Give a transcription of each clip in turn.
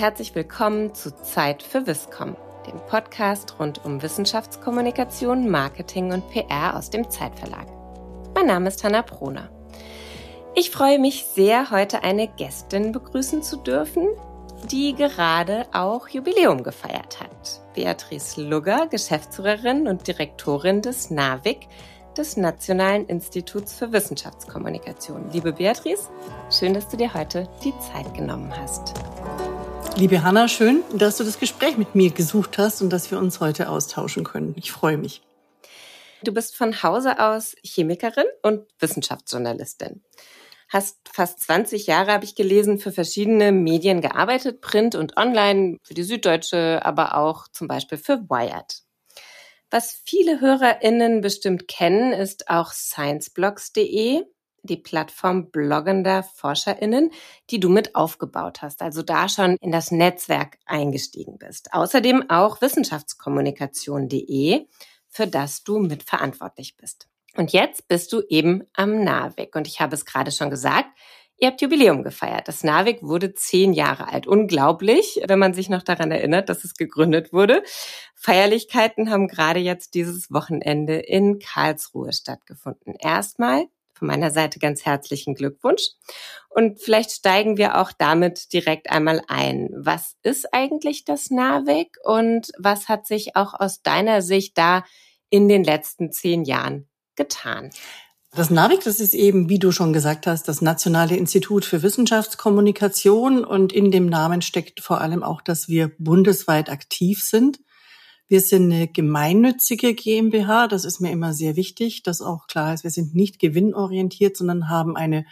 herzlich willkommen zu Zeit für Wisscom, dem Podcast rund um Wissenschaftskommunikation, Marketing und PR aus dem Zeitverlag. Mein Name ist Hanna Proner. Ich freue mich sehr, heute eine Gästin begrüßen zu dürfen, die gerade auch Jubiläum gefeiert hat. Beatrice Lugger, Geschäftsführerin und Direktorin des NAVIC, des Nationalen Instituts für Wissenschaftskommunikation. Liebe Beatrice, schön, dass du dir heute die Zeit genommen hast. Liebe Hanna, schön, dass du das Gespräch mit mir gesucht hast und dass wir uns heute austauschen können. Ich freue mich. Du bist von Hause aus Chemikerin und Wissenschaftsjournalistin. Hast fast 20 Jahre, habe ich gelesen, für verschiedene Medien gearbeitet, Print und Online, für die Süddeutsche, aber auch zum Beispiel für Wired. Was viele HörerInnen bestimmt kennen, ist auch scienceblogs.de, die Plattform bloggender ForscherInnen, die du mit aufgebaut hast, also da schon in das Netzwerk eingestiegen bist. Außerdem auch wissenschaftskommunikation.de, für das du mitverantwortlich bist. Und jetzt bist du eben am NAVIC. Und ich habe es gerade schon gesagt, Ihr habt Jubiläum gefeiert. Das NAVIC wurde zehn Jahre alt. Unglaublich, wenn man sich noch daran erinnert, dass es gegründet wurde. Feierlichkeiten haben gerade jetzt dieses Wochenende in Karlsruhe stattgefunden. Erstmal von meiner Seite ganz herzlichen Glückwunsch. Und vielleicht steigen wir auch damit direkt einmal ein. Was ist eigentlich das NAVIC und was hat sich auch aus deiner Sicht da in den letzten zehn Jahren getan? Das NAVIC, das ist eben, wie du schon gesagt hast, das Nationale Institut für Wissenschaftskommunikation und in dem Namen steckt vor allem auch, dass wir bundesweit aktiv sind. Wir sind eine gemeinnützige GmbH, das ist mir immer sehr wichtig, dass auch klar ist, wir sind nicht gewinnorientiert, sondern haben eine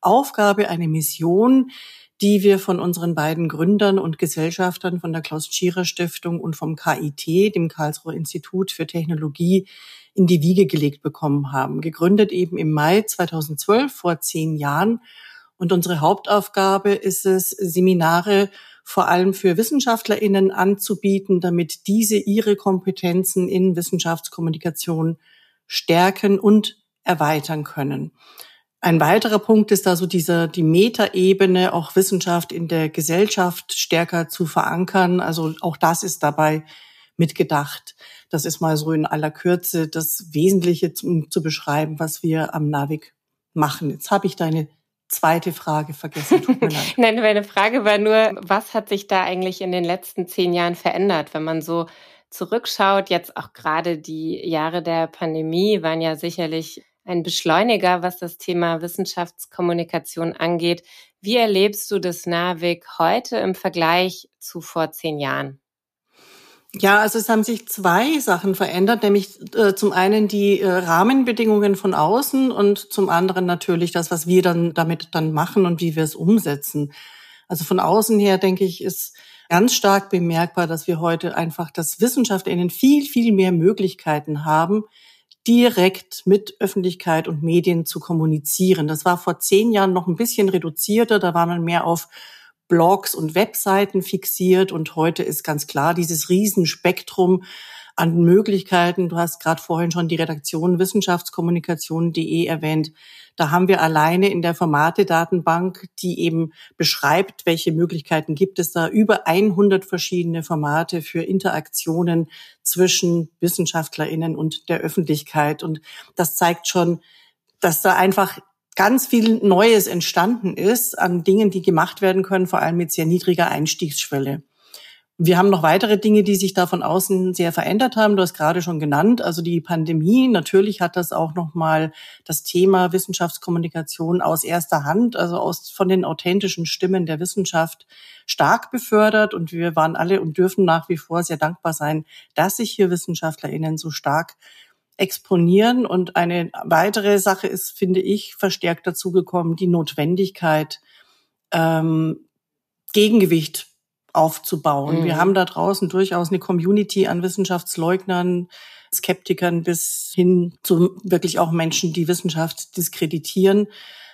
Aufgabe, eine Mission, die wir von unseren beiden Gründern und Gesellschaftern von der Klaus Tschira Stiftung und vom KIT, dem Karlsruher Institut für Technologie, in die Wiege gelegt bekommen haben. Gegründet eben im Mai 2012, vor zehn Jahren. Und unsere Hauptaufgabe ist es, Seminare vor allem für WissenschaftlerInnen anzubieten, damit diese ihre Kompetenzen in Wissenschaftskommunikation stärken und erweitern können. Ein weiterer Punkt ist also dieser, die Metaebene, auch Wissenschaft in der Gesellschaft stärker zu verankern. Also auch das ist dabei mitgedacht. Das ist mal so in aller Kürze das Wesentliche, um zu beschreiben, was wir am NAVIC machen. Jetzt habe ich deine zweite Frage vergessen. Tut mir leid. Nein, meine Frage war nur, was hat sich da eigentlich in den letzten zehn Jahren verändert, wenn man so zurückschaut? Jetzt auch gerade die Jahre der Pandemie waren ja sicherlich ein Beschleuniger, was das Thema Wissenschaftskommunikation angeht. Wie erlebst du das NAVIC heute im Vergleich zu vor zehn Jahren? Ja, also es haben sich zwei Sachen verändert, nämlich äh, zum einen die äh, Rahmenbedingungen von außen und zum anderen natürlich das, was wir dann damit dann machen und wie wir es umsetzen. Also von außen her denke ich, ist ganz stark bemerkbar, dass wir heute einfach das WissenschaftlerInnen viel, viel mehr Möglichkeiten haben, direkt mit Öffentlichkeit und Medien zu kommunizieren. Das war vor zehn Jahren noch ein bisschen reduzierter, da war man mehr auf Blogs und Webseiten fixiert und heute ist ganz klar dieses Riesenspektrum an Möglichkeiten. Du hast gerade vorhin schon die Redaktion wissenschaftskommunikation.de erwähnt. Da haben wir alleine in der Formate-Datenbank, die eben beschreibt, welche Möglichkeiten gibt es da, über 100 verschiedene Formate für Interaktionen zwischen WissenschaftlerInnen und der Öffentlichkeit. Und das zeigt schon, dass da einfach ganz viel Neues entstanden ist an Dingen, die gemacht werden können, vor allem mit sehr niedriger Einstiegsschwelle. Wir haben noch weitere Dinge, die sich da von außen sehr verändert haben. Du hast gerade schon genannt, also die Pandemie. Natürlich hat das auch noch mal das Thema Wissenschaftskommunikation aus erster Hand, also aus von den authentischen Stimmen der Wissenschaft stark befördert. Und wir waren alle und dürfen nach wie vor sehr dankbar sein, dass sich hier WissenschaftlerInnen so stark exponieren. Und eine weitere Sache ist, finde ich, verstärkt dazugekommen, die Notwendigkeit, ähm, Gegengewicht aufzubauen. Mhm. Wir haben da draußen durchaus eine Community an Wissenschaftsleugnern, Skeptikern bis hin zu wirklich auch Menschen, die Wissenschaft diskreditieren.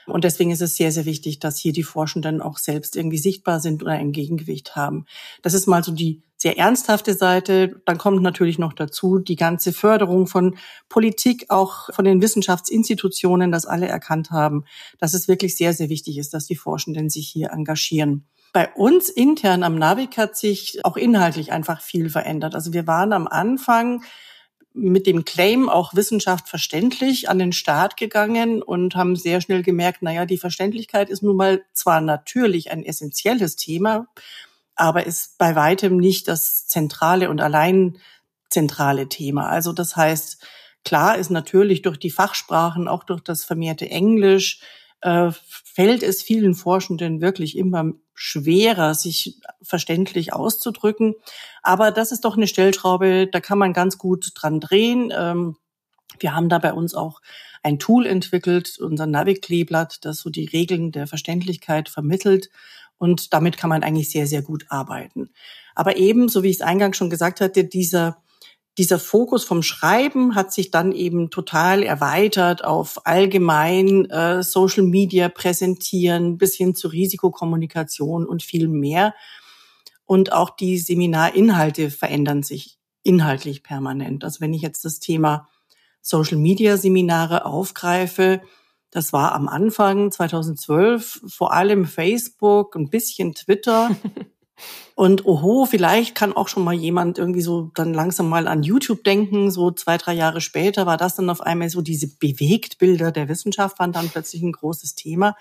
Und deswegen ist es sehr, sehr wichtig, dass hier die Forschenden auch selbst irgendwie sichtbar sind oder ein Gegengewicht haben. Das ist mal so die sehr ernsthafte Seite. Dann kommt natürlich noch dazu die ganze Förderung von Politik, auch von den Wissenschaftsinstitutionen, dass alle erkannt haben, dass es wirklich sehr, sehr wichtig ist, dass die Forschenden sich hier engagieren. Bei uns intern am Navic hat sich auch inhaltlich einfach viel verändert. Also wir waren am Anfang mit dem Claim auch Wissenschaft verständlich an den Start gegangen und haben sehr schnell gemerkt, naja, die Verständlichkeit ist nun mal zwar natürlich ein essentielles Thema, aber ist bei weitem nicht das zentrale und allein zentrale Thema. Also das heißt, klar ist natürlich durch die Fachsprachen, auch durch das vermehrte Englisch, äh, fällt es vielen Forschenden wirklich immer schwerer, sich verständlich auszudrücken. Aber das ist doch eine Stellschraube, da kann man ganz gut dran drehen. Ähm, wir haben da bei uns auch ein Tool entwickelt, unser Navi-Kleeblatt, das so die Regeln der Verständlichkeit vermittelt. Und damit kann man eigentlich sehr, sehr gut arbeiten. Aber eben, so wie ich es eingangs schon gesagt hatte, dieser dieser Fokus vom Schreiben hat sich dann eben total erweitert auf allgemein äh, Social Media präsentieren bis hin zu Risikokommunikation und viel mehr. Und auch die Seminarinhalte verändern sich inhaltlich permanent. Also wenn ich jetzt das Thema Social Media Seminare aufgreife, das war am Anfang 2012 vor allem Facebook, ein bisschen Twitter. Und oho, vielleicht kann auch schon mal jemand irgendwie so dann langsam mal an YouTube denken. So zwei, drei Jahre später war das dann auf einmal so diese Bewegtbilder der Wissenschaft waren dann plötzlich ein großes Thema.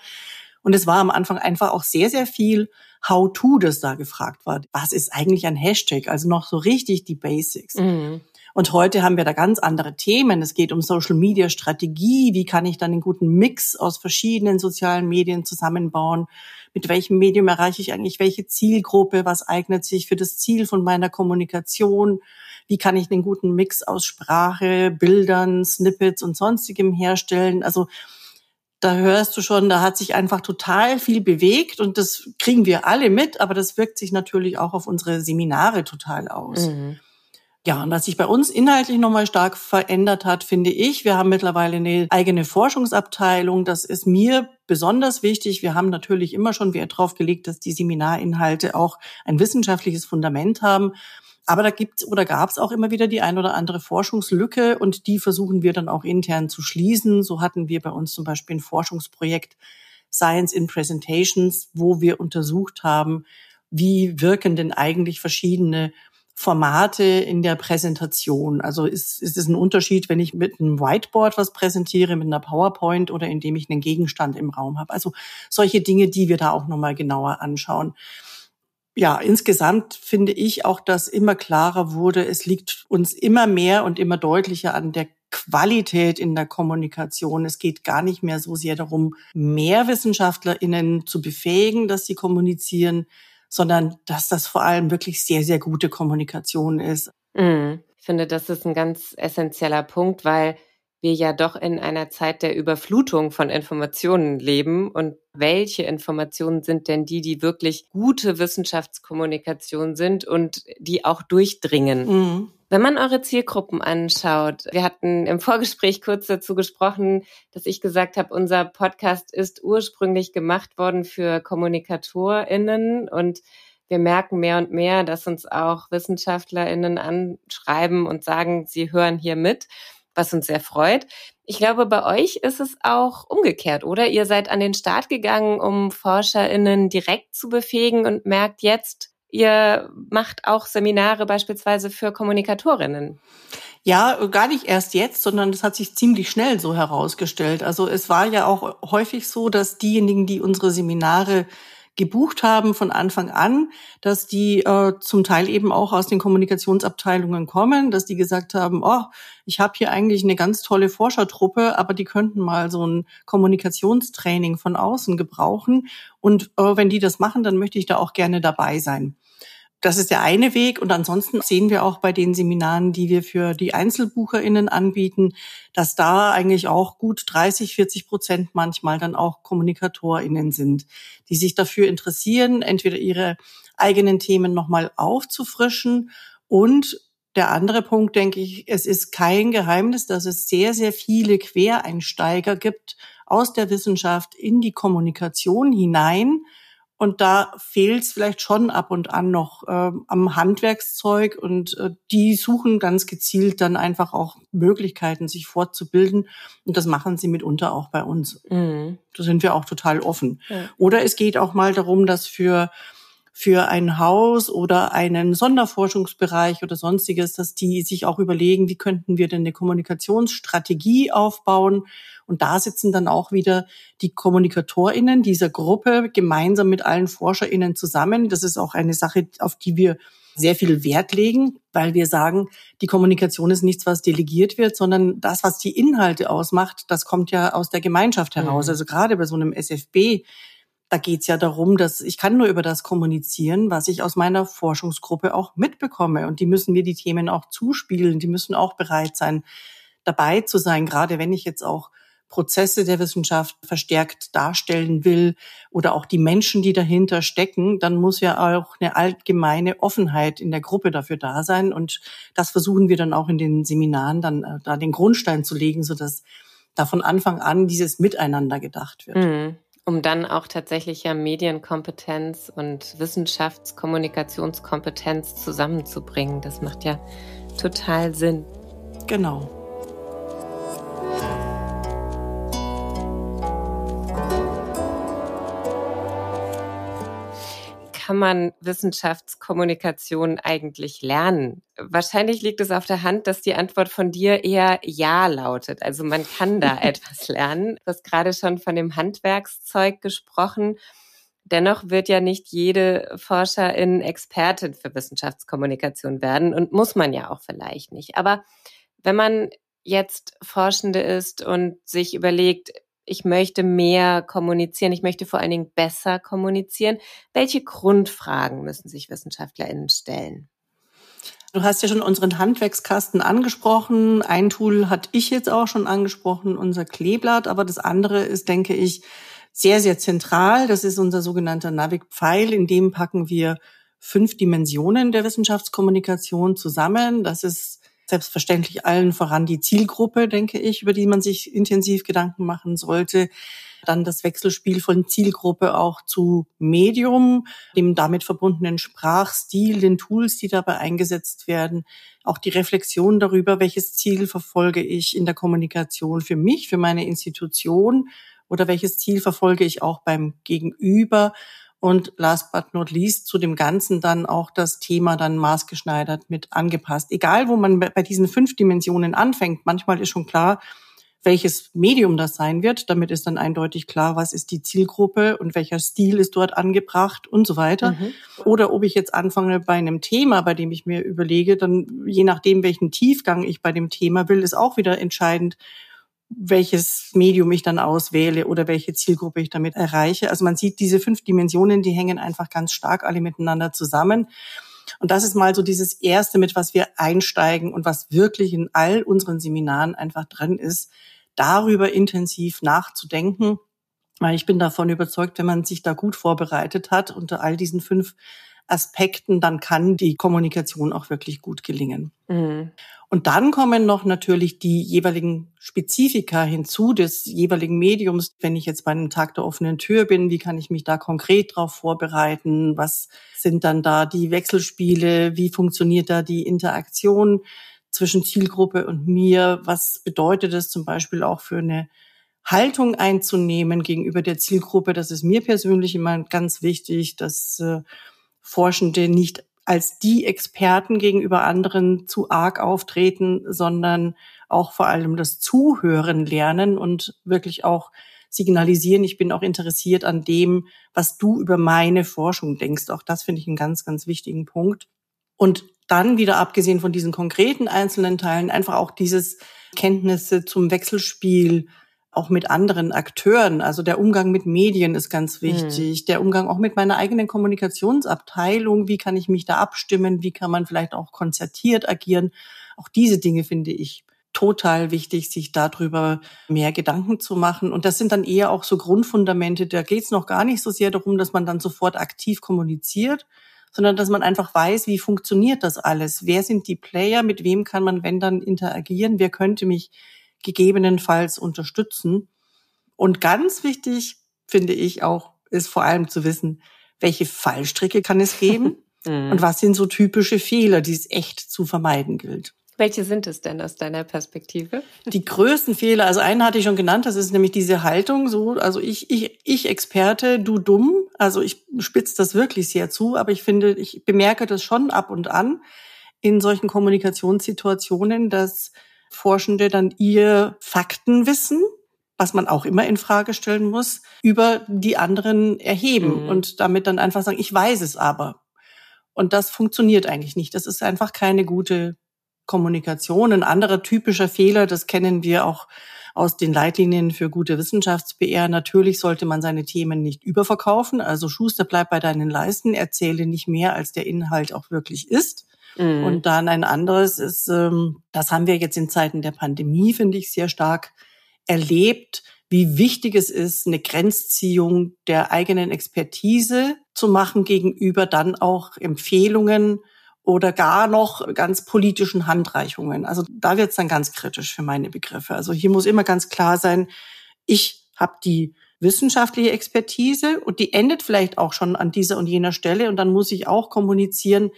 Und es war am Anfang einfach auch sehr, sehr viel How-to, das da gefragt war. Was ist eigentlich ein Hashtag? Also noch so richtig die Basics. Mhm. Und heute haben wir da ganz andere Themen. Es geht um Social Media Strategie. Wie kann ich dann einen guten Mix aus verschiedenen sozialen Medien zusammenbauen? Mit welchem Medium erreiche ich eigentlich welche Zielgruppe? Was eignet sich für das Ziel von meiner Kommunikation? Wie kann ich einen guten Mix aus Sprache, Bildern, Snippets und sonstigem herstellen? Also, da hörst du schon, da hat sich einfach total viel bewegt und das kriegen wir alle mit, aber das wirkt sich natürlich auch auf unsere Seminare total aus. Mhm. Ja, und was sich bei uns inhaltlich nochmal stark verändert hat, finde ich, wir haben mittlerweile eine eigene Forschungsabteilung. Das ist mir besonders wichtig. Wir haben natürlich immer schon Wert darauf gelegt, dass die Seminarinhalte auch ein wissenschaftliches Fundament haben. Aber da gibt's oder gab's auch immer wieder die ein oder andere Forschungslücke und die versuchen wir dann auch intern zu schließen. So hatten wir bei uns zum Beispiel ein Forschungsprojekt Science in Presentations, wo wir untersucht haben, wie wirken denn eigentlich verschiedene Formate in der Präsentation. Also ist, ist es ein Unterschied, wenn ich mit einem Whiteboard was präsentiere, mit einer PowerPoint oder indem ich einen Gegenstand im Raum habe. Also solche Dinge, die wir da auch nochmal genauer anschauen. Ja, insgesamt finde ich auch, dass immer klarer wurde, es liegt uns immer mehr und immer deutlicher an der Qualität in der Kommunikation. Es geht gar nicht mehr so sehr darum, mehr WissenschaftlerInnen zu befähigen, dass sie kommunizieren, sondern dass das vor allem wirklich sehr, sehr gute Kommunikation ist. Mhm. Ich finde, das ist ein ganz essentieller Punkt, weil wir ja doch in einer Zeit der Überflutung von Informationen leben. Und welche Informationen sind denn die, die wirklich gute Wissenschaftskommunikation sind und die auch durchdringen? Mhm. Wenn man eure Zielgruppen anschaut, wir hatten im Vorgespräch kurz dazu gesprochen, dass ich gesagt habe, unser Podcast ist ursprünglich gemacht worden für KommunikatorInnen und wir merken mehr und mehr, dass uns auch WissenschaftlerInnen anschreiben und sagen, sie hören hier mit, was uns sehr freut. Ich glaube, bei euch ist es auch umgekehrt, oder? Ihr seid an den Start gegangen, um ForscherInnen direkt zu befähigen und merkt jetzt, Ihr macht auch Seminare beispielsweise für Kommunikatorinnen. Ja, gar nicht erst jetzt, sondern das hat sich ziemlich schnell so herausgestellt. Also es war ja auch häufig so, dass diejenigen, die unsere Seminare gebucht haben von Anfang an, dass die äh, zum Teil eben auch aus den Kommunikationsabteilungen kommen, dass die gesagt haben, oh, ich habe hier eigentlich eine ganz tolle Forschertruppe, aber die könnten mal so ein Kommunikationstraining von außen gebrauchen. Und äh, wenn die das machen, dann möchte ich da auch gerne dabei sein. Das ist der eine Weg. Und ansonsten sehen wir auch bei den Seminaren, die wir für die EinzelbucherInnen anbieten, dass da eigentlich auch gut 30, 40 Prozent manchmal dann auch KommunikatorInnen sind, die sich dafür interessieren, entweder ihre eigenen Themen nochmal aufzufrischen und der andere Punkt, denke ich, es ist kein Geheimnis, dass es sehr, sehr viele Quereinsteiger gibt aus der Wissenschaft in die Kommunikation hinein, und da fehlt es vielleicht schon ab und an noch äh, am Handwerkszeug und äh, die suchen ganz gezielt dann einfach auch Möglichkeiten, sich fortzubilden. Und das machen sie mitunter auch bei uns. Mhm. Da sind wir auch total offen. Ja. Oder es geht auch mal darum, dass für für ein Haus oder einen Sonderforschungsbereich oder sonstiges, dass die sich auch überlegen, wie könnten wir denn eine Kommunikationsstrategie aufbauen. Und da sitzen dann auch wieder die KommunikatorInnen dieser Gruppe gemeinsam mit allen ForscherInnen zusammen. Das ist auch eine Sache, auf die wir sehr viel Wert legen, weil wir sagen, die Kommunikation ist nichts, was delegiert wird, sondern das, was die Inhalte ausmacht, das kommt ja aus der Gemeinschaft heraus. Mhm. Also gerade bei so einem SFB, da geht's ja darum, dass ich kann nur über das kommunizieren, was ich aus meiner Forschungsgruppe auch mitbekomme. Und die müssen mir die Themen auch zuspielen, die müssen auch bereit sein, dabei zu sein, gerade wenn ich jetzt auch Prozesse der Wissenschaft verstärkt darstellen will oder auch die Menschen, die dahinter stecken, dann muss ja auch eine allgemeine Offenheit in der Gruppe dafür da sein. Und das versuchen wir dann auch in den Seminaren dann äh, da den Grundstein zu legen, sodass da von Anfang an dieses Miteinander gedacht wird. Mhm. Um dann auch tatsächlich ja Medienkompetenz und Wissenschaftskommunikationskompetenz zusammenzubringen. Das macht ja total Sinn. Genau. Kann man Wissenschaftskommunikation eigentlich lernen? Wahrscheinlich liegt es auf der Hand, dass die Antwort von dir eher Ja lautet. Also man kann da etwas lernen. Du hast gerade schon von dem Handwerkszeug gesprochen. Dennoch wird ja nicht jede Forscherin Expertin für Wissenschaftskommunikation werden und muss man ja auch vielleicht nicht. Aber wenn man jetzt Forschende ist und sich überlegt, ich möchte mehr kommunizieren, ich möchte vor allen Dingen besser kommunizieren. Welche Grundfragen müssen sich WissenschaftlerInnen stellen? Du hast ja schon unseren Handwerkskasten angesprochen. Ein Tool hatte ich jetzt auch schon angesprochen, unser Kleeblatt. Aber das andere ist, denke ich, sehr, sehr zentral. Das ist unser sogenannter Navic-Pfeil. In dem packen wir fünf Dimensionen der Wissenschaftskommunikation zusammen. Das ist selbstverständlich allen voran die Zielgruppe, denke ich, über die man sich intensiv Gedanken machen sollte. Dann das Wechselspiel von Zielgruppe auch zu Medium, dem damit verbundenen Sprachstil, den Tools, die dabei eingesetzt werden. Auch die Reflexion darüber, welches Ziel verfolge ich in der Kommunikation für mich, für meine Institution oder welches Ziel verfolge ich auch beim Gegenüber und last but not least zu dem Ganzen dann auch das Thema dann maßgeschneidert mit angepasst. Egal, wo man bei diesen fünf Dimensionen anfängt, manchmal ist schon klar, welches Medium das sein wird. Damit ist dann eindeutig klar, was ist die Zielgruppe und welcher Stil ist dort angebracht und so weiter. Mhm. Oder ob ich jetzt anfange bei einem Thema, bei dem ich mir überlege, dann je nachdem, welchen Tiefgang ich bei dem Thema will, ist auch wieder entscheidend, welches Medium ich dann auswähle oder welche Zielgruppe ich damit erreiche. Also man sieht diese fünf Dimensionen, die hängen einfach ganz stark alle miteinander zusammen. Und das ist mal so dieses erste, mit was wir einsteigen und was wirklich in all unseren Seminaren einfach drin ist, darüber intensiv nachzudenken. Weil ich bin davon überzeugt, wenn man sich da gut vorbereitet hat unter all diesen fünf Aspekten, dann kann die Kommunikation auch wirklich gut gelingen. Mhm. Und dann kommen noch natürlich die jeweiligen Spezifika hinzu des jeweiligen Mediums. Wenn ich jetzt bei einem Tag der offenen Tür bin, wie kann ich mich da konkret darauf vorbereiten? Was sind dann da die Wechselspiele? Wie funktioniert da die Interaktion zwischen Zielgruppe und mir? Was bedeutet es zum Beispiel auch für eine Haltung einzunehmen gegenüber der Zielgruppe? Das ist mir persönlich immer ganz wichtig, dass äh, Forschende nicht als die Experten gegenüber anderen zu arg auftreten, sondern auch vor allem das Zuhören lernen und wirklich auch signalisieren, ich bin auch interessiert an dem, was du über meine Forschung denkst. Auch das finde ich einen ganz, ganz wichtigen Punkt. Und dann wieder abgesehen von diesen konkreten einzelnen Teilen einfach auch dieses Kenntnisse zum Wechselspiel, auch mit anderen Akteuren. Also der Umgang mit Medien ist ganz mhm. wichtig. Mhm. Der Umgang auch mit meiner eigenen Kommunikationsabteilung. Wie kann ich mich da abstimmen? Wie kann man vielleicht auch konzertiert agieren? Auch diese Dinge finde ich total wichtig, sich darüber mehr Gedanken zu machen. Und das sind dann eher auch so Grundfundamente. Da geht es noch gar nicht so sehr darum, dass man dann sofort aktiv kommuniziert, sondern dass man einfach weiß, wie funktioniert das alles? Wer sind die Player? Mit wem kann man, wenn dann, interagieren? Wer könnte mich gegebenenfalls unterstützen. Und ganz wichtig finde ich auch, ist vor allem zu wissen, welche Fallstricke kann es geben mhm. und was sind so typische Fehler, die es echt zu vermeiden gilt. Welche sind es denn aus deiner Perspektive? Die größten Fehler, also einen hatte ich schon genannt, das ist nämlich diese Haltung, so, also ich, ich, ich Experte, du dumm. Also ich spitze das wirklich sehr zu, aber ich finde, ich bemerke das schon ab und an in solchen Kommunikationssituationen, dass Forschende dann ihr Faktenwissen, was man auch immer in Frage stellen muss, über die anderen erheben mhm. und damit dann einfach sagen, ich weiß es aber. Und das funktioniert eigentlich nicht. Das ist einfach keine gute Kommunikation. Ein anderer typischer Fehler, das kennen wir auch aus den Leitlinien für gute Wissenschafts-PR. Natürlich sollte man seine Themen nicht überverkaufen. Also Schuster, bleib bei deinen Leisten, erzähle nicht mehr, als der Inhalt auch wirklich ist. Mhm. Und dann ein anderes ist, ähm, das haben wir jetzt in Zeiten der Pandemie, finde ich, sehr stark erlebt, wie wichtig es ist, eine Grenzziehung der eigenen Expertise zu machen gegenüber dann auch Empfehlungen oder gar noch ganz politischen Handreichungen. Also da wird es dann ganz kritisch für meine Begriffe. Also hier muss immer ganz klar sein, ich habe die wissenschaftliche Expertise und die endet vielleicht auch schon an dieser und jener Stelle und dann muss ich auch kommunizieren,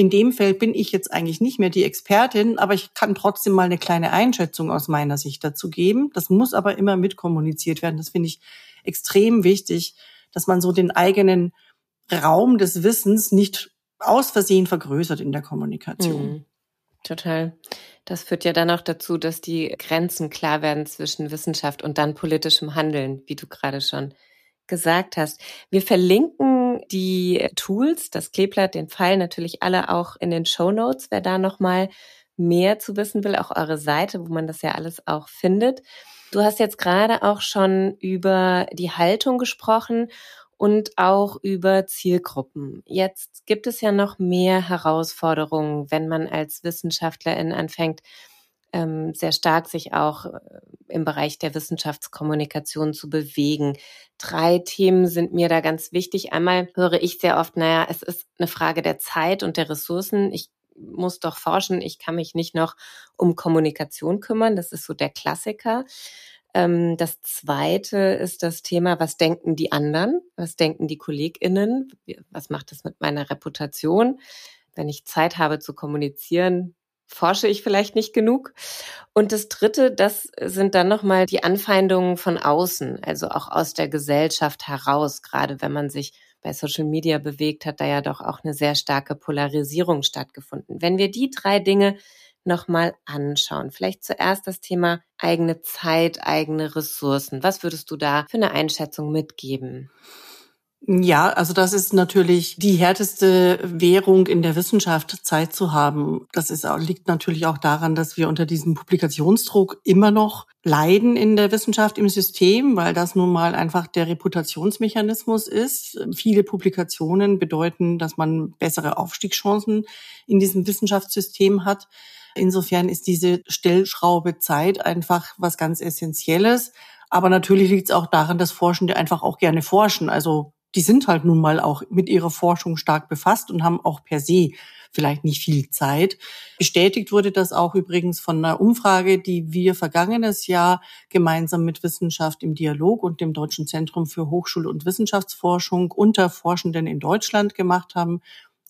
in dem Feld bin ich jetzt eigentlich nicht mehr die Expertin, aber ich kann trotzdem mal eine kleine Einschätzung aus meiner Sicht dazu geben. Das muss aber immer mitkommuniziert werden. Das finde ich extrem wichtig, dass man so den eigenen Raum des Wissens nicht aus Versehen vergrößert in der Kommunikation. Mhm. Total. Das führt ja dann auch dazu, dass die Grenzen klar werden zwischen Wissenschaft und dann politischem Handeln, wie du gerade schon gesagt hast. Wir verlinken die Tools, das Kleeblatt, den Pfeil natürlich alle auch in den Show Notes, wer da nochmal mehr zu wissen will, auch eure Seite, wo man das ja alles auch findet. Du hast jetzt gerade auch schon über die Haltung gesprochen und auch über Zielgruppen. Jetzt gibt es ja noch mehr Herausforderungen, wenn man als Wissenschaftlerin anfängt, ähm, sehr stark sich auch äh, im Bereich der Wissenschaftskommunikation zu bewegen. Drei Themen sind mir da ganz wichtig. Einmal höre ich sehr oft, naja, es ist eine Frage der Zeit und der Ressourcen. Ich muss doch forschen, ich kann mich nicht noch um Kommunikation kümmern. Das ist so der Klassiker. Ähm, das zweite ist das Thema, was denken die anderen? Was denken die KollegInnen? Was macht das mit meiner Reputation? Wenn ich Zeit habe zu kommunizieren, forsche ich vielleicht nicht genug. Und das dritte, das sind dann nochmal die Anfeindungen von außen, also auch aus der Gesellschaft heraus, gerade wenn man sich bei Social Media bewegt, hat da ja doch auch eine sehr starke Polarisierung stattgefunden. Wenn wir die drei Dinge nochmal anschauen. Vielleicht zuerst das Thema eigene Zeit, eigene Ressourcen. Was würdest du da für eine Einschätzung mitgeben? Ja, also das ist natürlich die härteste Währung in der Wissenschaft, Zeit zu haben. Das ist, liegt natürlich auch daran, dass wir unter diesem Publikationsdruck immer noch leiden in der Wissenschaft im System, weil das nun mal einfach der Reputationsmechanismus ist. Viele Publikationen bedeuten, dass man bessere Aufstiegschancen in diesem Wissenschaftssystem hat. Insofern ist diese Stellschraube Zeit einfach was ganz Essentielles. Aber natürlich liegt es auch daran, dass Forschende einfach auch gerne forschen. Also die sind halt nun mal auch mit ihrer Forschung stark befasst und haben auch per se vielleicht nicht viel Zeit. Bestätigt wurde das auch übrigens von einer Umfrage, die wir vergangenes Jahr gemeinsam mit Wissenschaft im Dialog und dem Deutschen Zentrum für Hochschul- und Wissenschaftsforschung unter Forschenden in Deutschland gemacht haben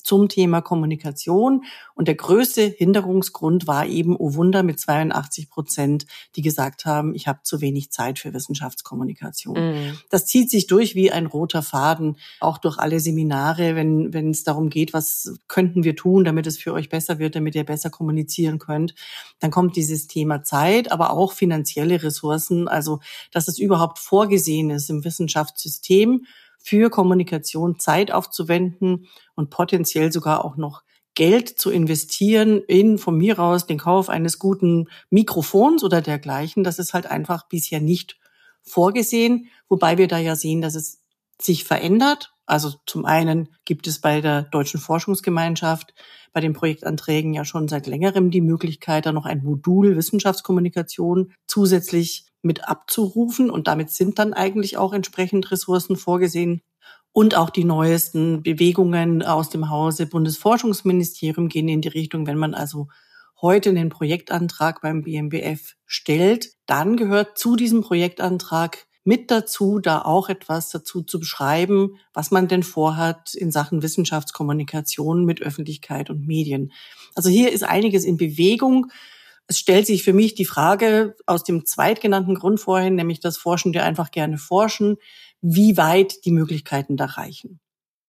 zum Thema Kommunikation. Und der größte Hinderungsgrund war eben, oh Wunder, mit 82 Prozent, die gesagt haben, ich habe zu wenig Zeit für Wissenschaftskommunikation. Mhm. Das zieht sich durch wie ein roter Faden, auch durch alle Seminare, wenn, wenn es darum geht, was könnten wir tun, damit es für euch besser wird, damit ihr besser kommunizieren könnt. Dann kommt dieses Thema Zeit, aber auch finanzielle Ressourcen, also dass es überhaupt vorgesehen ist im Wissenschaftssystem für Kommunikation Zeit aufzuwenden und potenziell sogar auch noch Geld zu investieren in von mir aus den Kauf eines guten Mikrofons oder dergleichen. Das ist halt einfach bisher nicht vorgesehen, wobei wir da ja sehen, dass es sich verändert. Also zum einen gibt es bei der Deutschen Forschungsgemeinschaft bei den Projektanträgen ja schon seit längerem die Möglichkeit, da noch ein Modul Wissenschaftskommunikation zusätzlich mit abzurufen. Und damit sind dann eigentlich auch entsprechend Ressourcen vorgesehen. Und auch die neuesten Bewegungen aus dem Hause Bundesforschungsministerium gehen in die Richtung, wenn man also heute einen Projektantrag beim BMBF stellt, dann gehört zu diesem Projektantrag mit dazu, da auch etwas dazu zu beschreiben, was man denn vorhat in Sachen Wissenschaftskommunikation mit Öffentlichkeit und Medien. Also hier ist einiges in Bewegung. Es stellt sich für mich die Frage aus dem zweitgenannten Grund vorhin, nämlich dass Forschende einfach gerne forschen, wie weit die Möglichkeiten da reichen.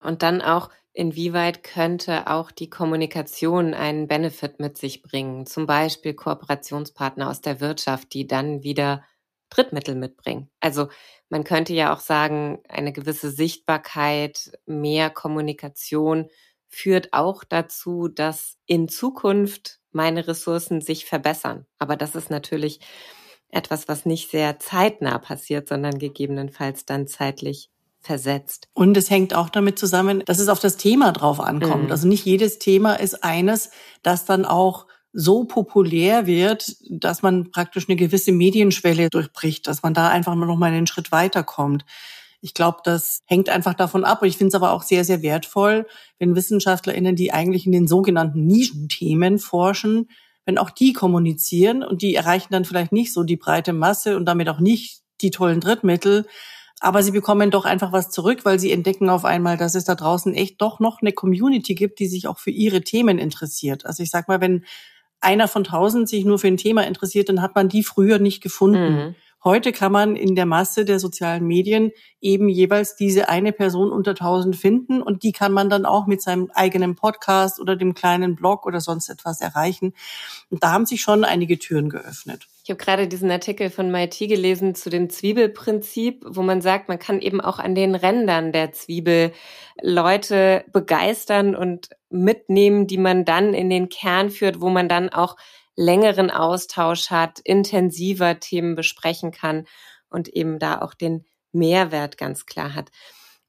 Und dann auch, inwieweit könnte auch die Kommunikation einen Benefit mit sich bringen? Zum Beispiel Kooperationspartner aus der Wirtschaft, die dann wieder Drittmittel mitbringen. Also man könnte ja auch sagen, eine gewisse Sichtbarkeit, mehr Kommunikation führt auch dazu, dass in Zukunft meine Ressourcen sich verbessern. Aber das ist natürlich etwas, was nicht sehr zeitnah passiert, sondern gegebenenfalls dann zeitlich versetzt. Und es hängt auch damit zusammen, dass es auf das Thema drauf ankommt. Mhm. Also nicht jedes Thema ist eines, das dann auch so populär wird, dass man praktisch eine gewisse Medienschwelle durchbricht, dass man da einfach noch mal einen Schritt weiterkommt. Ich glaube, das hängt einfach davon ab. Ich finde es aber auch sehr, sehr wertvoll, wenn WissenschaftlerInnen, die eigentlich in den sogenannten Nischenthemen forschen, wenn auch die kommunizieren und die erreichen dann vielleicht nicht so die breite Masse und damit auch nicht die tollen Drittmittel, aber sie bekommen doch einfach was zurück, weil sie entdecken auf einmal, dass es da draußen echt doch noch eine Community gibt, die sich auch für ihre Themen interessiert. Also ich sag mal, wenn einer von tausend sich nur für ein Thema interessiert, dann hat man die früher nicht gefunden. Mhm. Heute kann man in der Masse der sozialen Medien eben jeweils diese eine Person unter tausend finden und die kann man dann auch mit seinem eigenen Podcast oder dem kleinen Blog oder sonst etwas erreichen. Und da haben sich schon einige Türen geöffnet. Ich habe gerade diesen Artikel von MIT gelesen zu dem Zwiebelprinzip, wo man sagt, man kann eben auch an den Rändern der Zwiebel Leute begeistern und mitnehmen, die man dann in den Kern führt, wo man dann auch längeren Austausch hat, intensiver Themen besprechen kann und eben da auch den Mehrwert ganz klar hat.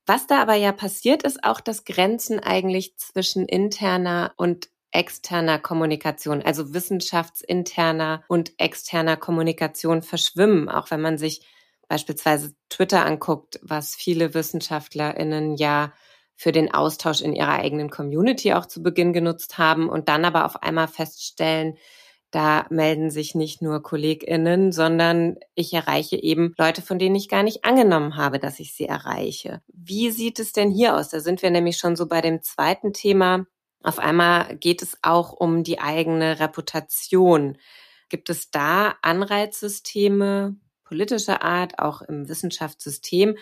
Was da aber ja passiert, ist auch, dass Grenzen eigentlich zwischen interner und externer Kommunikation, also wissenschaftsinterner und externer Kommunikation verschwimmen, auch wenn man sich beispielsweise Twitter anguckt, was viele WissenschaftlerInnen ja für den Austausch in ihrer eigenen Community auch zu Beginn genutzt haben und dann aber auf einmal feststellen, da melden sich nicht nur KollegInnen, sondern ich erreiche eben Leute, von denen ich gar nicht angenommen habe, dass ich sie erreiche. Wie sieht es denn hier aus? Da sind wir nämlich schon so bei dem zweiten Thema. Auf einmal geht es auch um die eigene Reputation. Gibt es da Anreizsysteme politischer Art, auch im Wissenschaftssystem,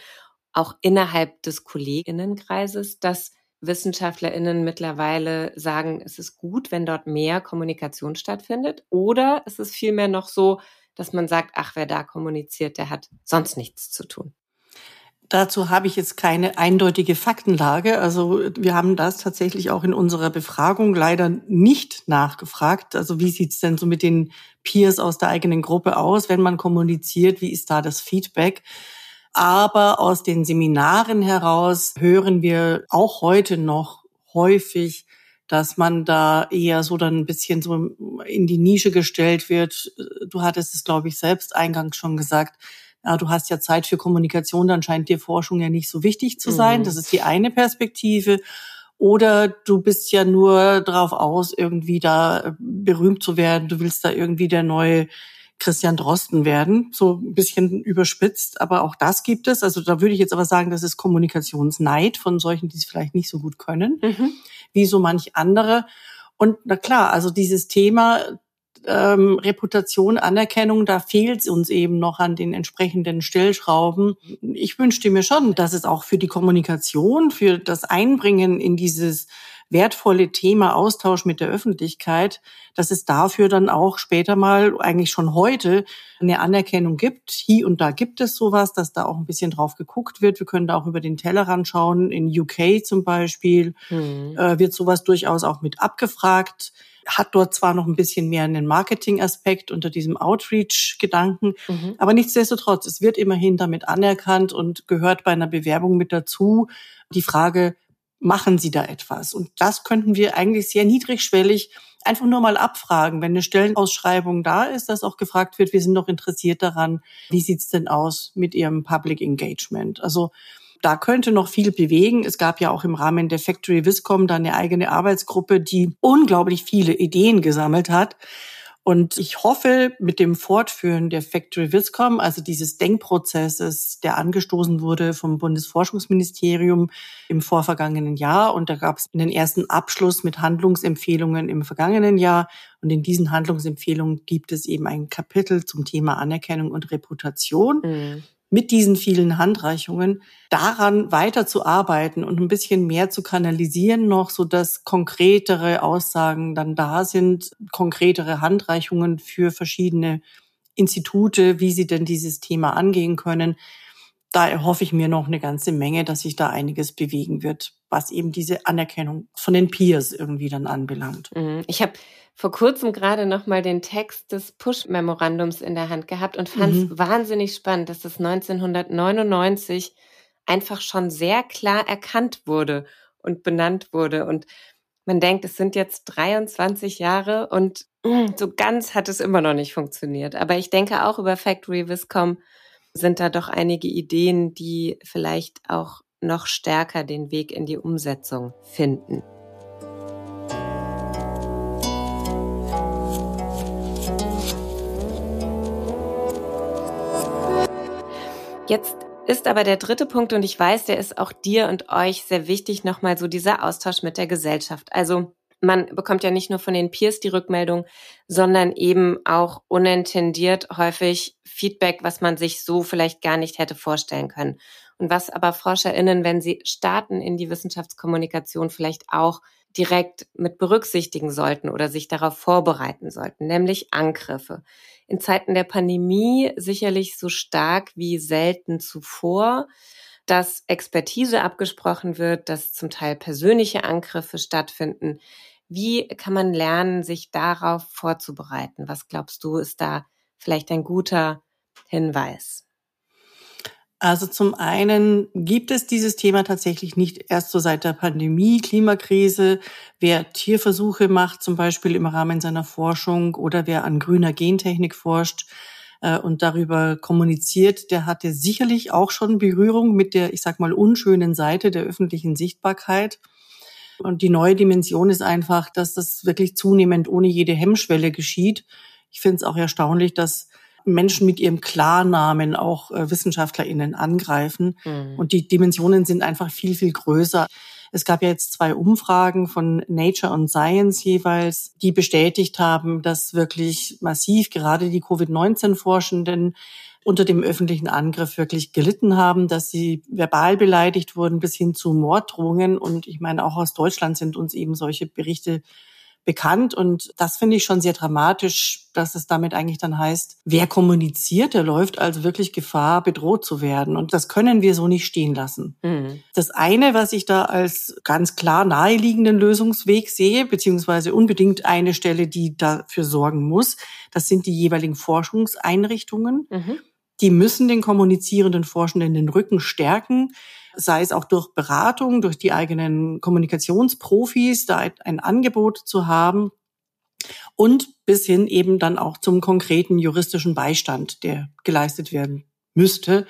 auch innerhalb des Kolleginnenkreises, dass WissenschaftlerInnen mittlerweile sagen, es ist gut, wenn dort mehr Kommunikation stattfindet? Oder ist es vielmehr noch so, dass man sagt, ach, wer da kommuniziert, der hat sonst nichts zu tun? Dazu habe ich jetzt keine eindeutige Faktenlage. Also wir haben das tatsächlich auch in unserer Befragung leider nicht nachgefragt. Also wie sieht's denn so mit den Peers aus der eigenen Gruppe aus, wenn man kommuniziert? Wie ist da das Feedback? Aber aus den Seminaren heraus hören wir auch heute noch häufig, dass man da eher so dann ein bisschen so in die Nische gestellt wird. Du hattest es, glaube ich, selbst eingangs schon gesagt. Ja, du hast ja Zeit für Kommunikation, dann scheint dir Forschung ja nicht so wichtig zu sein. Mhm. Das ist die eine Perspektive. Oder du bist ja nur darauf aus, irgendwie da berühmt zu werden. Du willst da irgendwie der neue Christian Drosten werden, so ein bisschen überspitzt, aber auch das gibt es. Also da würde ich jetzt aber sagen, das ist Kommunikationsneid von solchen, die es vielleicht nicht so gut können, mhm. wie so manch andere. Und na klar, also dieses Thema ähm, Reputation, Anerkennung, da fehlt es uns eben noch an den entsprechenden Stellschrauben. Ich wünschte mir schon, dass es auch für die Kommunikation, für das Einbringen in dieses wertvolle Thema Austausch mit der Öffentlichkeit, dass es dafür dann auch später mal, eigentlich schon heute, eine Anerkennung gibt. Hier und da gibt es sowas, dass da auch ein bisschen drauf geguckt wird. Wir können da auch über den Tellerrand schauen. In UK zum Beispiel mhm. äh, wird sowas durchaus auch mit abgefragt hat dort zwar noch ein bisschen mehr einen Marketing-Aspekt unter diesem Outreach-Gedanken, mhm. aber nichtsdestotrotz, es wird immerhin damit anerkannt und gehört bei einer Bewerbung mit dazu. Die Frage, machen Sie da etwas? Und das könnten wir eigentlich sehr niedrigschwellig einfach nur mal abfragen, wenn eine Stellenausschreibung da ist, dass auch gefragt wird, wir sind doch interessiert daran, wie sieht's denn aus mit Ihrem Public Engagement? Also da könnte noch viel bewegen. Es gab ja auch im Rahmen der Factory Viscom da eine eigene Arbeitsgruppe, die unglaublich viele Ideen gesammelt hat Und ich hoffe, mit dem Fortführen der Factory Viscom, also dieses Denkprozesses, der angestoßen wurde vom Bundesforschungsministerium im vorvergangenen Jahr, und da gab es einen ersten Abschluss mit Handlungsempfehlungen im vergangenen Jahr. Und in diesen Handlungsempfehlungen gibt es eben ein Kapitel zum Thema Anerkennung und Reputation. Mhm mit diesen vielen Handreichungen daran weiterzuarbeiten und ein bisschen mehr zu kanalisieren noch, so dass konkretere Aussagen dann da sind, konkretere Handreichungen für verschiedene Institute, wie sie denn dieses Thema angehen können. Da erhoffe ich mir noch eine ganze Menge, dass sich da einiges bewegen wird, was eben diese Anerkennung von den Peers irgendwie dann anbelangt. Mhm. Ich habe vor kurzem gerade noch mal den Text des Push-Memorandums in der Hand gehabt und fand es mhm. wahnsinnig spannend, dass das 1999 einfach schon sehr klar erkannt wurde und benannt wurde. Und man denkt, es sind jetzt 23 Jahre und so ganz hat es immer noch nicht funktioniert. Aber ich denke auch über Factory Viscom sind da doch einige Ideen, die vielleicht auch noch stärker den Weg in die Umsetzung finden. Jetzt ist aber der dritte Punkt und ich weiß, der ist auch dir und euch sehr wichtig, nochmal so dieser Austausch mit der Gesellschaft. Also man bekommt ja nicht nur von den Peers die Rückmeldung, sondern eben auch unintendiert häufig Feedback, was man sich so vielleicht gar nicht hätte vorstellen können. Und was aber ForscherInnen, wenn sie starten in die Wissenschaftskommunikation, vielleicht auch direkt mit berücksichtigen sollten oder sich darauf vorbereiten sollten, nämlich Angriffe. In Zeiten der Pandemie sicherlich so stark wie selten zuvor, dass Expertise abgesprochen wird, dass zum Teil persönliche Angriffe stattfinden. Wie kann man lernen, sich darauf vorzubereiten? Was glaubst du, ist da vielleicht ein guter Hinweis? Also zum einen gibt es dieses Thema tatsächlich nicht erst so seit der Pandemie, Klimakrise. Wer Tierversuche macht, zum Beispiel im Rahmen seiner Forschung oder wer an grüner Gentechnik forscht äh, und darüber kommuniziert, der hatte sicherlich auch schon Berührung mit der, ich sag mal, unschönen Seite der öffentlichen Sichtbarkeit. Und die neue Dimension ist einfach, dass das wirklich zunehmend ohne jede Hemmschwelle geschieht. Ich finde es auch erstaunlich, dass Menschen mit ihrem Klarnamen auch äh, WissenschaftlerInnen angreifen. Mhm. Und die Dimensionen sind einfach viel, viel größer. Es gab ja jetzt zwei Umfragen von Nature und Science jeweils, die bestätigt haben, dass wirklich massiv gerade die Covid-19-Forschenden unter dem öffentlichen Angriff wirklich gelitten haben, dass sie verbal beleidigt wurden bis hin zu Morddrohungen. Und ich meine, auch aus Deutschland sind uns eben solche Berichte bekannt. Und das finde ich schon sehr dramatisch, dass es damit eigentlich dann heißt, wer kommuniziert, der läuft also wirklich Gefahr, bedroht zu werden. Und das können wir so nicht stehen lassen. Mhm. Das eine, was ich da als ganz klar naheliegenden Lösungsweg sehe, beziehungsweise unbedingt eine Stelle, die dafür sorgen muss, das sind die jeweiligen Forschungseinrichtungen. Mhm. Die müssen den kommunizierenden Forschenden den Rücken stärken sei es auch durch Beratung, durch die eigenen Kommunikationsprofis, da ein Angebot zu haben und bis hin eben dann auch zum konkreten juristischen Beistand, der geleistet werden müsste.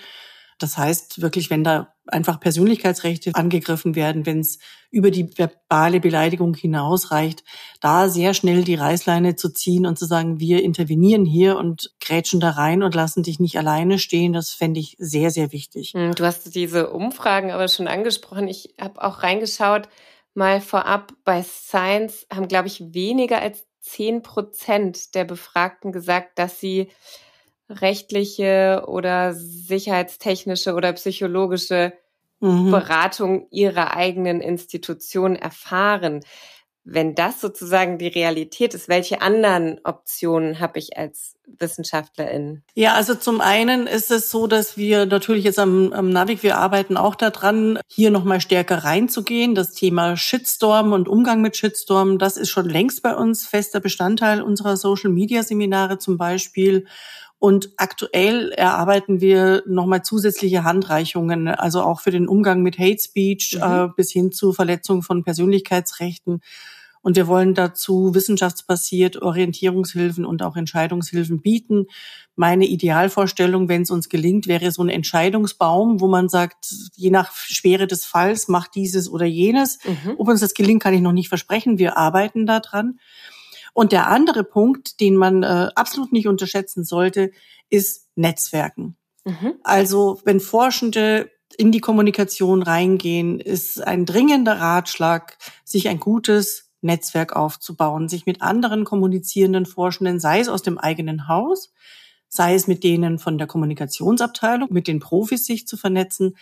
Das heißt wirklich, wenn da einfach Persönlichkeitsrechte angegriffen werden, wenn es über die verbale Beleidigung hinausreicht, da sehr schnell die Reißleine zu ziehen und zu sagen, wir intervenieren hier und grätschen da rein und lassen dich nicht alleine stehen, das fände ich sehr, sehr wichtig. Hm, du hast diese Umfragen aber schon angesprochen. Ich habe auch reingeschaut, mal vorab bei Science haben, glaube ich, weniger als zehn Prozent der Befragten gesagt, dass sie rechtliche oder sicherheitstechnische oder psychologische mhm. Beratung ihrer eigenen Institution erfahren. Wenn das sozusagen die Realität ist, welche anderen Optionen habe ich als Wissenschaftlerin? Ja, also zum einen ist es so, dass wir natürlich jetzt am, am Navig, wir arbeiten auch daran, hier nochmal stärker reinzugehen. Das Thema Shitstorm und Umgang mit Shitstorm, das ist schon längst bei uns fester Bestandteil unserer Social-Media-Seminare zum Beispiel. Und aktuell erarbeiten wir nochmal zusätzliche Handreichungen, also auch für den Umgang mit Hate Speech mhm. äh, bis hin zu Verletzungen von Persönlichkeitsrechten. Und wir wollen dazu wissenschaftsbasiert Orientierungshilfen und auch Entscheidungshilfen bieten. Meine Idealvorstellung, wenn es uns gelingt, wäre so ein Entscheidungsbaum, wo man sagt, je nach Schwere des Falls macht dieses oder jenes. Mhm. Ob uns das gelingt, kann ich noch nicht versprechen. Wir arbeiten daran. Und der andere Punkt, den man äh, absolut nicht unterschätzen sollte, ist Netzwerken. Mhm. Also wenn Forschende in die Kommunikation reingehen, ist ein dringender Ratschlag, sich ein gutes Netzwerk aufzubauen, sich mit anderen kommunizierenden Forschenden, sei es aus dem eigenen Haus, sei es mit denen von der Kommunikationsabteilung, mit den Profis sich zu vernetzen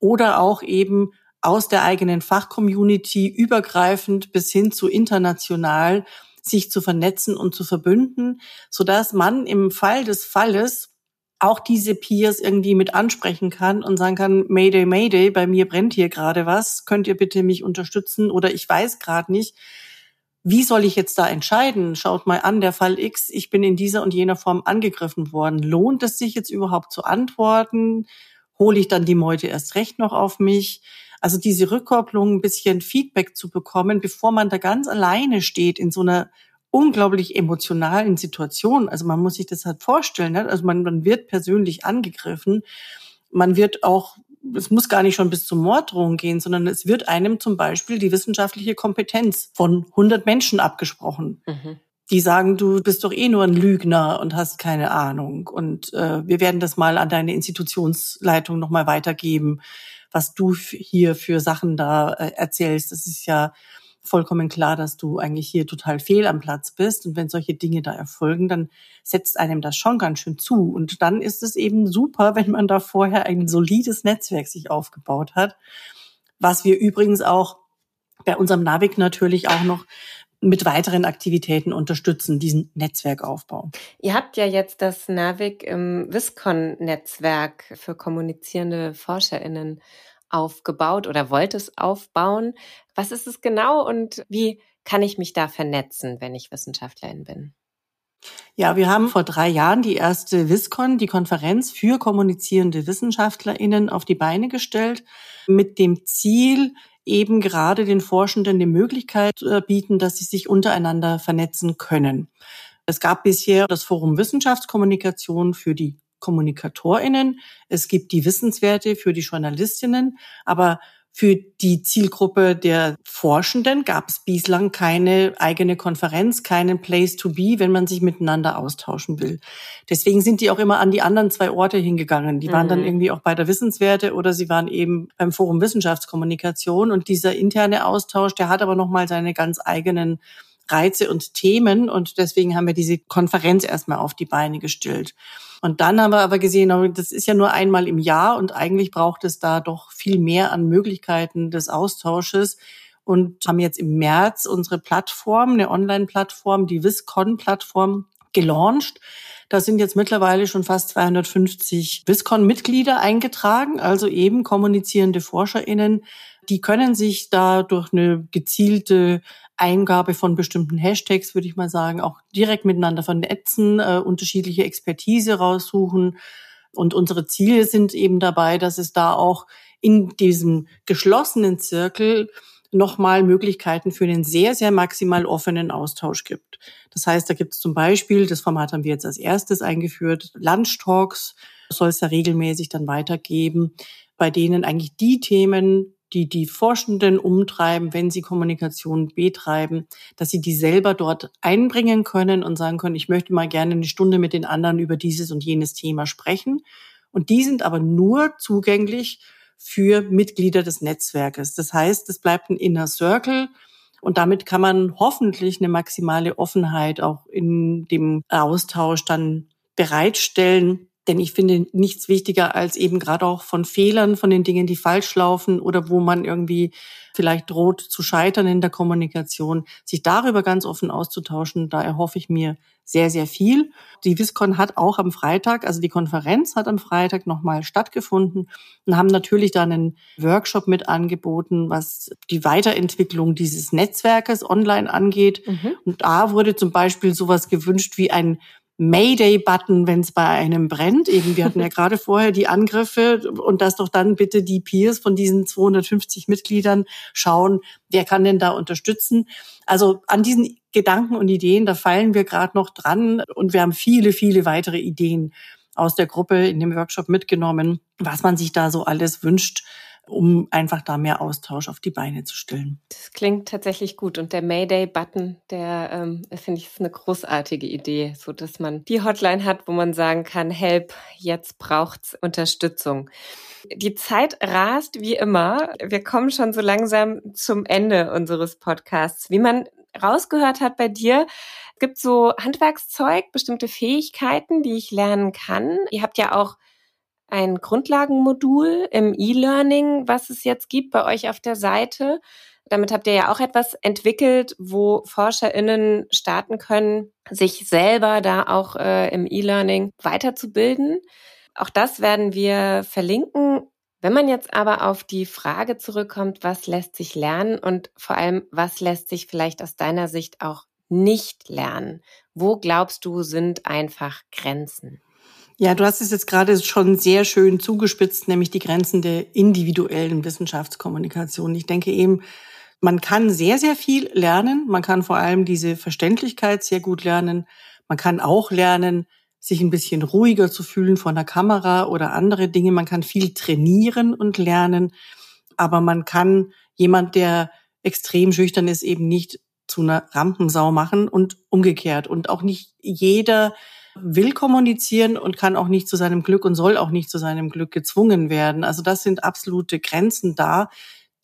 oder auch eben aus der eigenen Fachcommunity übergreifend bis hin zu international sich zu vernetzen und zu verbünden, so dass man im Fall des Falles auch diese Peers irgendwie mit ansprechen kann und sagen kann, Mayday, Mayday, bei mir brennt hier gerade was, könnt ihr bitte mich unterstützen oder ich weiß gerade nicht, wie soll ich jetzt da entscheiden? Schaut mal an, der Fall X, ich bin in dieser und jener Form angegriffen worden. Lohnt es sich jetzt überhaupt zu antworten? Hole ich dann die Meute erst recht noch auf mich? Also diese Rückkopplung, ein bisschen Feedback zu bekommen, bevor man da ganz alleine steht in so einer unglaublich emotionalen Situation. Also man muss sich das halt vorstellen. Ne? Also man, man wird persönlich angegriffen. Man wird auch, es muss gar nicht schon bis zur Morddrohung gehen, sondern es wird einem zum Beispiel die wissenschaftliche Kompetenz von 100 Menschen abgesprochen. Mhm. Die sagen, du bist doch eh nur ein Lügner und hast keine Ahnung. Und äh, wir werden das mal an deine Institutionsleitung nochmal weitergeben, was du hier für Sachen da äh, erzählst. Das ist ja vollkommen klar, dass du eigentlich hier total fehl am Platz bist. Und wenn solche Dinge da erfolgen, dann setzt einem das schon ganz schön zu. Und dann ist es eben super, wenn man da vorher ein solides Netzwerk sich aufgebaut hat, was wir übrigens auch bei unserem Navic natürlich auch noch mit weiteren Aktivitäten unterstützen, diesen Netzwerkaufbau. Ihr habt ja jetzt das Navic im Viscon-Netzwerk für kommunizierende ForscherInnen aufgebaut oder wollt es aufbauen. Was ist es genau und wie kann ich mich da vernetzen, wenn ich Wissenschaftlerin bin? Ja, wir haben vor drei Jahren die erste WISCON, die Konferenz für kommunizierende WissenschaftlerInnen, auf die Beine gestellt, mit dem Ziel, eben gerade den Forschenden die Möglichkeit zu bieten, dass sie sich untereinander vernetzen können. Es gab bisher das Forum Wissenschaftskommunikation für die KommunikatorInnen, es gibt die Wissenswerte für die Journalistinnen, aber für die Zielgruppe der Forschenden gab es bislang keine eigene Konferenz, keinen Place to be, wenn man sich miteinander austauschen will. Deswegen sind die auch immer an die anderen zwei Orte hingegangen. Die waren mhm. dann irgendwie auch bei der Wissenswerte oder sie waren eben beim Forum Wissenschaftskommunikation. Und dieser interne Austausch, der hat aber nochmal seine ganz eigenen Reize und Themen. Und deswegen haben wir diese Konferenz erstmal auf die Beine gestellt. Und dann haben wir aber gesehen, das ist ja nur einmal im Jahr und eigentlich braucht es da doch viel mehr an Möglichkeiten des Austausches und haben jetzt im März unsere Plattform, eine Online-Plattform, die Viscon-Plattform gelauncht. Da sind jetzt mittlerweile schon fast 250 Viscon-Mitglieder eingetragen, also eben kommunizierende ForscherInnen. Die können sich da durch eine gezielte Eingabe von bestimmten Hashtags, würde ich mal sagen, auch direkt miteinander vernetzen, äh, unterschiedliche Expertise raussuchen. Und unsere Ziele sind eben dabei, dass es da auch in diesem geschlossenen Zirkel nochmal Möglichkeiten für einen sehr, sehr maximal offenen Austausch gibt. Das heißt, da gibt es zum Beispiel, das Format haben wir jetzt als erstes eingeführt, Lunchtalks soll es da regelmäßig dann weitergeben, bei denen eigentlich die Themen die die Forschenden umtreiben, wenn sie Kommunikation betreiben, dass sie die selber dort einbringen können und sagen können, ich möchte mal gerne eine Stunde mit den anderen über dieses und jenes Thema sprechen. Und die sind aber nur zugänglich für Mitglieder des Netzwerkes. Das heißt, es bleibt ein Inner Circle und damit kann man hoffentlich eine maximale Offenheit auch in dem Austausch dann bereitstellen, denn ich finde nichts wichtiger als eben gerade auch von Fehlern, von den Dingen, die falsch laufen oder wo man irgendwie vielleicht droht zu scheitern in der Kommunikation, sich darüber ganz offen auszutauschen. Da erhoffe ich mir sehr, sehr viel. Die Viscon hat auch am Freitag, also die Konferenz hat am Freitag nochmal stattgefunden und haben natürlich da einen Workshop mit angeboten, was die Weiterentwicklung dieses Netzwerkes online angeht. Mhm. Und da wurde zum Beispiel sowas gewünscht wie ein Mayday-Button, wenn es bei einem brennt. Eben, wir hatten ja gerade vorher die Angriffe und dass doch dann bitte die Peers von diesen 250 Mitgliedern schauen, wer kann denn da unterstützen. Also an diesen Gedanken und Ideen, da fallen wir gerade noch dran und wir haben viele, viele weitere Ideen aus der Gruppe in dem Workshop mitgenommen, was man sich da so alles wünscht, um einfach da mehr Austausch auf die Beine zu stellen. Das klingt tatsächlich gut. Und der Mayday-Button, der ähm, finde ich ist eine großartige Idee, so dass man die Hotline hat, wo man sagen kann, Help, jetzt braucht's Unterstützung. Die Zeit rast wie immer. Wir kommen schon so langsam zum Ende unseres Podcasts. Wie man rausgehört hat bei dir, gibt so Handwerkszeug, bestimmte Fähigkeiten, die ich lernen kann. Ihr habt ja auch ein Grundlagenmodul im E-Learning, was es jetzt gibt bei euch auf der Seite. Damit habt ihr ja auch etwas entwickelt, wo ForscherInnen starten können, sich selber da auch äh, im E-Learning weiterzubilden. Auch das werden wir verlinken. Wenn man jetzt aber auf die Frage zurückkommt, was lässt sich lernen und vor allem, was lässt sich vielleicht aus deiner Sicht auch nicht lernen? Wo glaubst du, sind einfach Grenzen? Ja, du hast es jetzt gerade schon sehr schön zugespitzt, nämlich die Grenzen der individuellen Wissenschaftskommunikation. Ich denke eben, man kann sehr, sehr viel lernen. Man kann vor allem diese Verständlichkeit sehr gut lernen. Man kann auch lernen, sich ein bisschen ruhiger zu fühlen vor einer Kamera oder andere Dinge. Man kann viel trainieren und lernen. Aber man kann jemand, der extrem schüchtern ist, eben nicht zu einer Rampensau machen und umgekehrt. Und auch nicht jeder will kommunizieren und kann auch nicht zu seinem Glück und soll auch nicht zu seinem Glück gezwungen werden. Also das sind absolute Grenzen da,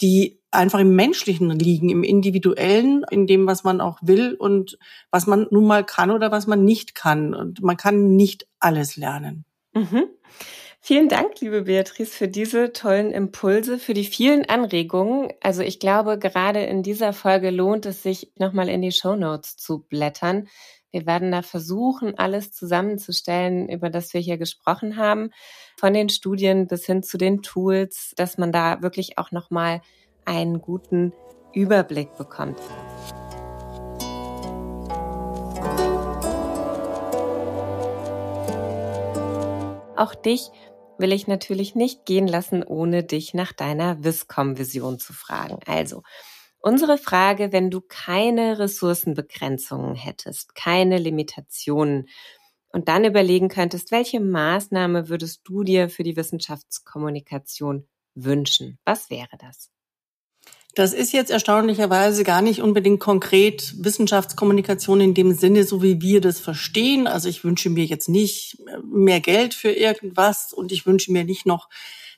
die einfach im Menschlichen liegen, im Individuellen, in dem, was man auch will und was man nun mal kann oder was man nicht kann. Und man kann nicht alles lernen. Mhm. Vielen Dank, liebe Beatrice, für diese tollen Impulse, für die vielen Anregungen. Also ich glaube, gerade in dieser Folge lohnt es sich, nochmal in die Show Notes zu blättern. Wir werden da versuchen, alles zusammenzustellen, über das wir hier gesprochen haben, von den Studien bis hin zu den Tools, dass man da wirklich auch nochmal einen guten Überblick bekommt. Auch dich will ich natürlich nicht gehen lassen, ohne dich nach deiner Viscom-Vision zu fragen. Also, unsere Frage, wenn du keine Ressourcenbegrenzungen hättest, keine Limitationen und dann überlegen könntest, welche Maßnahme würdest du dir für die Wissenschaftskommunikation wünschen? Was wäre das? Das ist jetzt erstaunlicherweise gar nicht unbedingt konkret Wissenschaftskommunikation in dem Sinne, so wie wir das verstehen. Also ich wünsche mir jetzt nicht mehr Geld für irgendwas und ich wünsche mir nicht noch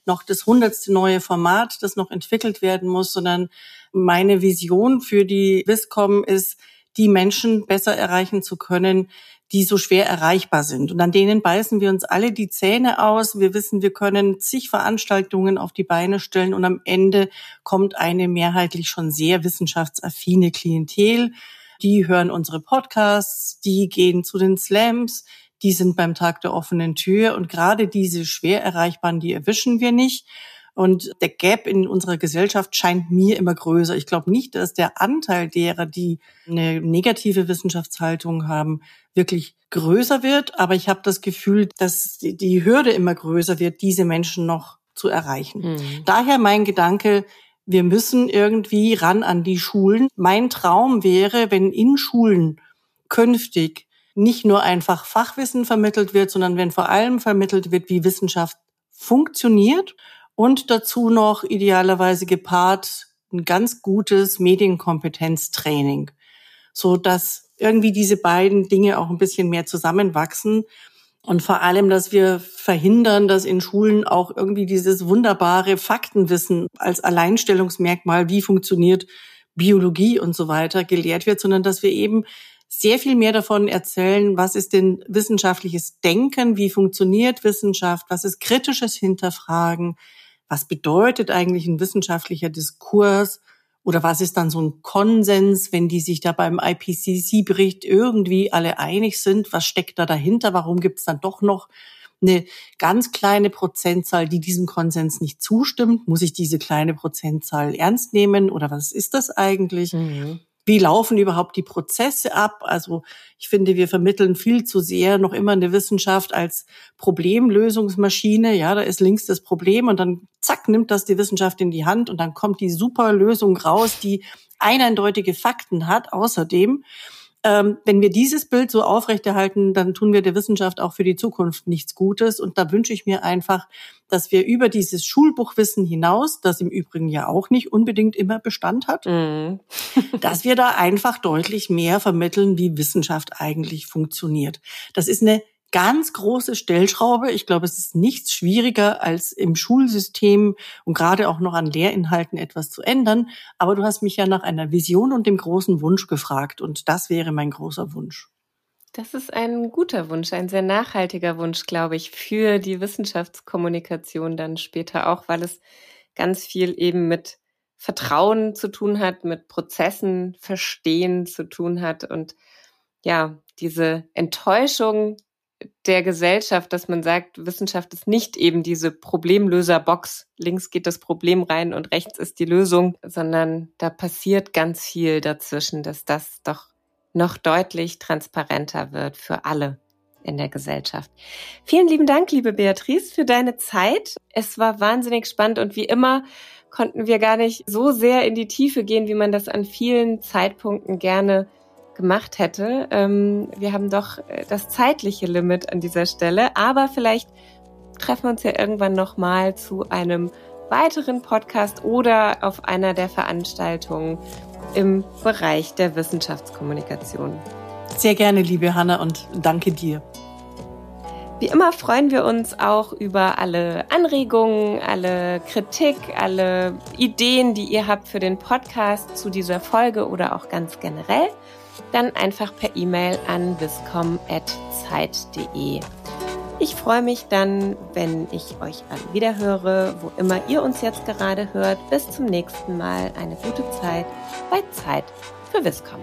noch das hundertste neue Format, das noch entwickelt werden muss, sondern meine Vision für die Viscom ist, die Menschen besser erreichen zu können, die so schwer erreichbar sind. Und an denen beißen wir uns alle die Zähne aus. Wir wissen, wir können zig Veranstaltungen auf die Beine stellen und am Ende kommt eine mehrheitlich schon sehr wissenschaftsaffine Klientel. Die hören unsere Podcasts, die gehen zu den Slams, die sind beim Tag der offenen Tür und gerade diese schwer erreichbaren, die erwischen wir nicht. Und der Gap in unserer Gesellschaft scheint mir immer größer. Ich glaube nicht, dass der Anteil derer, die eine negative Wissenschaftshaltung haben, wirklich größer wird. Aber ich habe das Gefühl, dass die Hürde immer größer wird, diese Menschen noch zu erreichen. Mhm. Daher mein Gedanke, wir müssen irgendwie ran an die Schulen. Mein Traum wäre, wenn in Schulen künftig nicht nur einfach Fachwissen vermittelt wird, sondern wenn vor allem vermittelt wird, wie Wissenschaft funktioniert und dazu noch idealerweise gepaart ein ganz gutes Medienkompetenztraining, so dass irgendwie diese beiden Dinge auch ein bisschen mehr zusammenwachsen und vor allem, dass wir verhindern, dass in Schulen auch irgendwie dieses wunderbare Faktenwissen als Alleinstellungsmerkmal, wie funktioniert Biologie und so weiter, gelehrt wird, sondern dass wir eben sehr viel mehr davon erzählen, was ist denn wissenschaftliches Denken, wie funktioniert Wissenschaft, was ist kritisches Hinterfragen, was bedeutet eigentlich ein wissenschaftlicher Diskurs oder was ist dann so ein Konsens, wenn die sich da beim IPCC-Bericht irgendwie alle einig sind, was steckt da dahinter, warum gibt es dann doch noch eine ganz kleine Prozentzahl, die diesem Konsens nicht zustimmt? Muss ich diese kleine Prozentzahl ernst nehmen oder was ist das eigentlich? Mhm wie laufen überhaupt die Prozesse ab? Also ich finde, wir vermitteln viel zu sehr noch immer eine Wissenschaft als Problemlösungsmaschine. Ja, da ist links das Problem und dann zack nimmt das die Wissenschaft in die Hand und dann kommt die super Lösung raus, die eindeutige Fakten hat außerdem. Ähm, wenn wir dieses Bild so aufrechterhalten, dann tun wir der Wissenschaft auch für die Zukunft nichts Gutes. Und da wünsche ich mir einfach, dass wir über dieses Schulbuchwissen hinaus, das im Übrigen ja auch nicht unbedingt immer Bestand hat, mhm. dass wir da einfach deutlich mehr vermitteln, wie Wissenschaft eigentlich funktioniert. Das ist eine ganz große Stellschraube. Ich glaube, es ist nichts schwieriger, als im Schulsystem und gerade auch noch an Lehrinhalten etwas zu ändern. Aber du hast mich ja nach einer Vision und dem großen Wunsch gefragt. Und das wäre mein großer Wunsch. Das ist ein guter Wunsch, ein sehr nachhaltiger Wunsch, glaube ich, für die Wissenschaftskommunikation dann später auch, weil es ganz viel eben mit Vertrauen zu tun hat, mit Prozessen verstehen zu tun hat und ja, diese Enttäuschung der Gesellschaft, dass man sagt, Wissenschaft ist nicht eben diese Problemlöserbox. Links geht das Problem rein und rechts ist die Lösung, sondern da passiert ganz viel dazwischen, dass das doch noch deutlich transparenter wird für alle in der Gesellschaft. Vielen lieben Dank, liebe Beatrice, für deine Zeit. Es war wahnsinnig spannend und wie immer konnten wir gar nicht so sehr in die Tiefe gehen, wie man das an vielen Zeitpunkten gerne gemacht hätte. Ähm, wir haben doch äh, das zeitliche Limit an dieser Stelle, aber vielleicht treffen wir uns ja irgendwann nochmal zu einem weiteren Podcast oder auf einer der Veranstaltungen im Bereich der Wissenschaftskommunikation. Sehr gerne, liebe Hanna, und danke dir. Wie immer freuen wir uns auch über alle Anregungen, alle Kritik, alle Ideen, die ihr habt für den Podcast zu dieser Folge oder auch ganz generell dann einfach per E-Mail an viscom.zeit.de. Ich freue mich dann, wenn ich euch alle wiederhöre, wo immer ihr uns jetzt gerade hört. Bis zum nächsten Mal. Eine gute Zeit bei Zeit für Viscom.